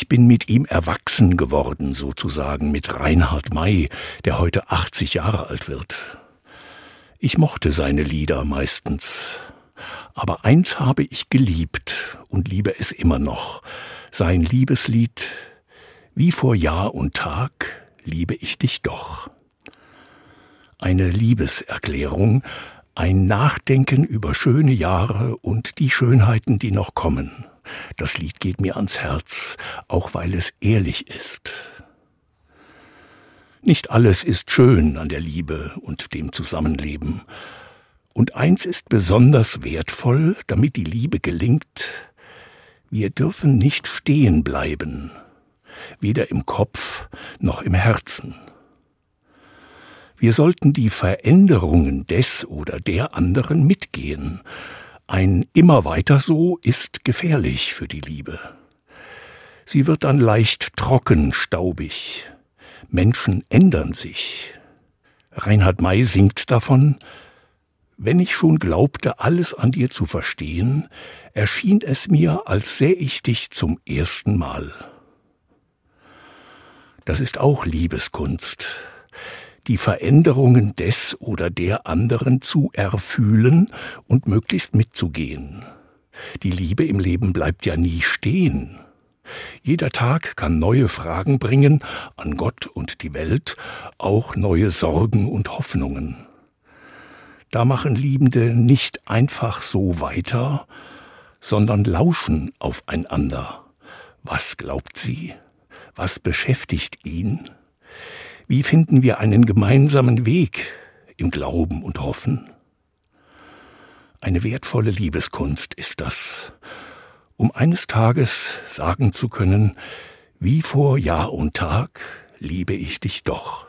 Ich bin mit ihm erwachsen geworden, sozusagen, mit Reinhard May, der heute 80 Jahre alt wird. Ich mochte seine Lieder meistens. Aber eins habe ich geliebt und liebe es immer noch. Sein Liebeslied Wie vor Jahr und Tag liebe ich dich doch. Eine Liebeserklärung, ein Nachdenken über schöne Jahre und die Schönheiten, die noch kommen. Das Lied geht mir ans Herz, auch weil es ehrlich ist. Nicht alles ist schön an der Liebe und dem Zusammenleben. Und eins ist besonders wertvoll, damit die Liebe gelingt. Wir dürfen nicht stehen bleiben, weder im Kopf noch im Herzen. Wir sollten die Veränderungen des oder der anderen mitgehen. Ein immer weiter so ist gefährlich für die Liebe. Sie wird dann leicht trocken, staubig. Menschen ändern sich. Reinhard May singt davon, wenn ich schon glaubte, alles an dir zu verstehen, erschien es mir, als säh ich dich zum ersten Mal. Das ist auch Liebeskunst die Veränderungen des oder der anderen zu erfühlen und möglichst mitzugehen. Die Liebe im Leben bleibt ja nie stehen. Jeder Tag kann neue Fragen bringen an Gott und die Welt, auch neue Sorgen und Hoffnungen. Da machen Liebende nicht einfach so weiter, sondern lauschen aufeinander. Was glaubt sie? Was beschäftigt ihn? Wie finden wir einen gemeinsamen Weg im Glauben und Hoffen? Eine wertvolle Liebeskunst ist das, um eines Tages sagen zu können, wie vor Jahr und Tag liebe ich dich doch.